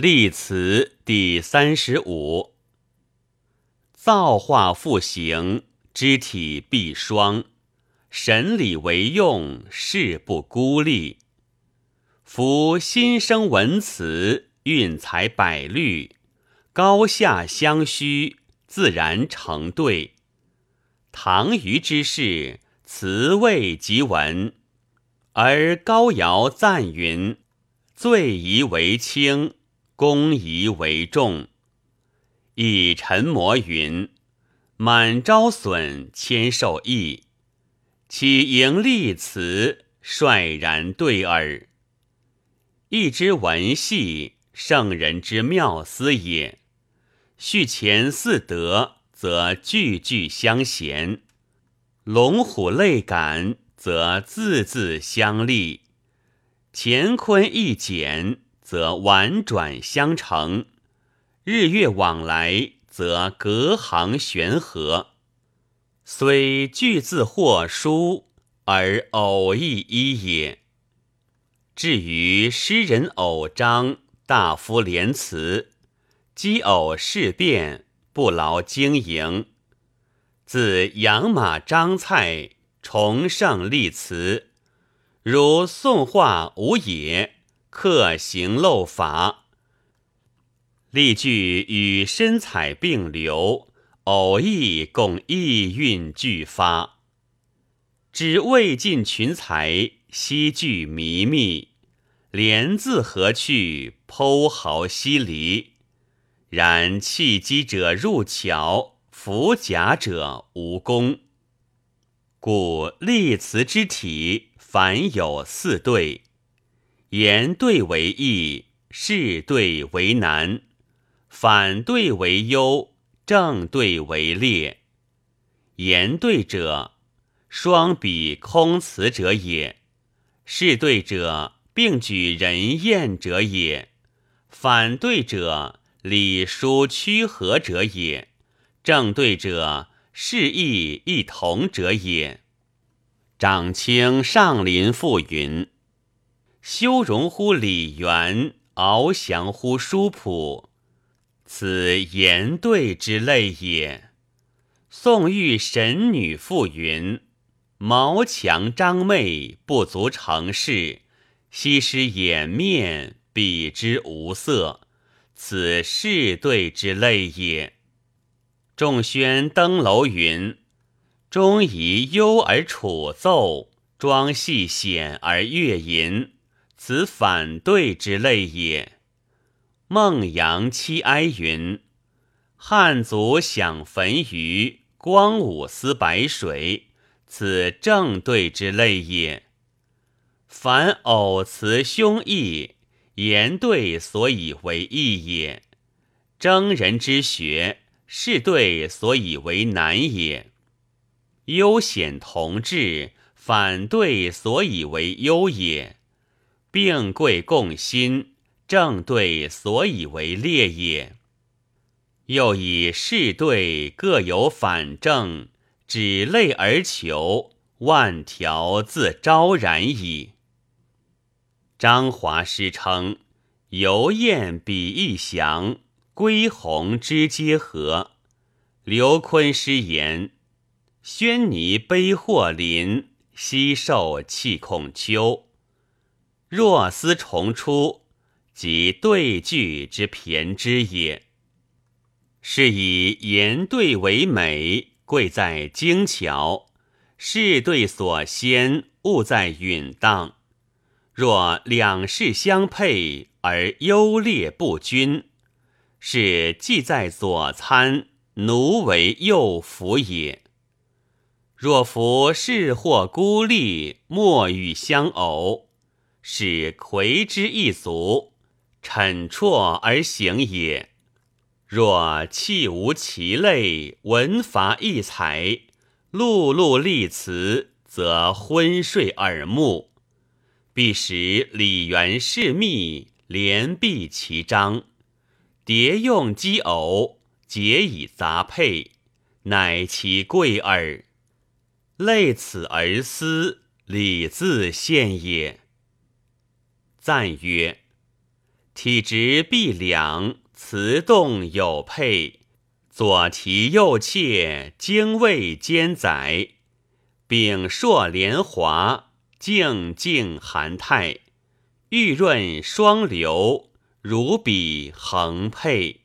立辞第三十五。造化复行，肢体必双；神理为用，事不孤立。夫心生文辞，运才百虑，高下相虚，自然成对。唐虞之士，辞位即文，而高尧赞云：“最宜为轻。”公疑为重，以陈摩云：“满招损，谦受益。”岂盈利辞，率然对耳。一之文系，圣人之妙思也。续前四德，则句句相衔；龙虎类感，则字字相立。乾坤一简。则婉转相成，日月往来，则隔行悬合。虽句字或书，而偶异一也。至于诗人偶章，大夫连词，积偶事变，不劳经营。自养马张蔡，崇尚立辞，如宋画吴也。客行漏法，例句与身彩并流，偶意共意韵俱发。知未尽群才，悉句弥密，连字何去，剖毫析离。然弃机者入巧，服假者无功。故立辞之体，凡有四对。言对为易，事对为难，反对为优，正对为劣。言对者，双比空辞者也；事对者，并举人厌者也；反对者，礼书屈和者也；正对者，事义异同者也。长卿上林赋云。修容乎礼圆，翱翔乎书朴，此言对之类也。宋玉神女赋云：“毛强张媚，不足成事；西施掩面，比之无色。此是对之类也。”仲宣登楼云：“钟仪幽而楚奏，庄细显而乐吟。”此反对之类也。孟阳七哀云：“汉族享焚鱼，光武思白水。”此正对之类也。凡偶辞凶义，言对所以为义也；征人之学，是对所以为难也。悠显同志，反对所以为优也。并贵共心，正对所以为列也。又以是对各有反正，指类而求，万条自昭然矣。张华诗称：“游雁比翼翔，归鸿之皆合。”刘琨诗言：“轩尼悲或林，西受气孔丘。”若思重出，即对句之骈之也。是以言对为美，贵在精巧；事对所先，务在允当。若两事相配，而优劣不均，是既在左参，奴为右辅也。若夫事或孤立，莫与相偶。是魁之一足，惩辍而行也。若气无其类，文乏异才，碌碌立辞，则昏睡耳目。必使礼圆事密，连璧其章，叠用机偶，结以杂配，乃其贵耳。类此而思，礼自现也。赞曰：“体直臂两，词动有配，左提右切，精卫兼载，柄硕连华，静静含态，玉润双流，如笔横佩。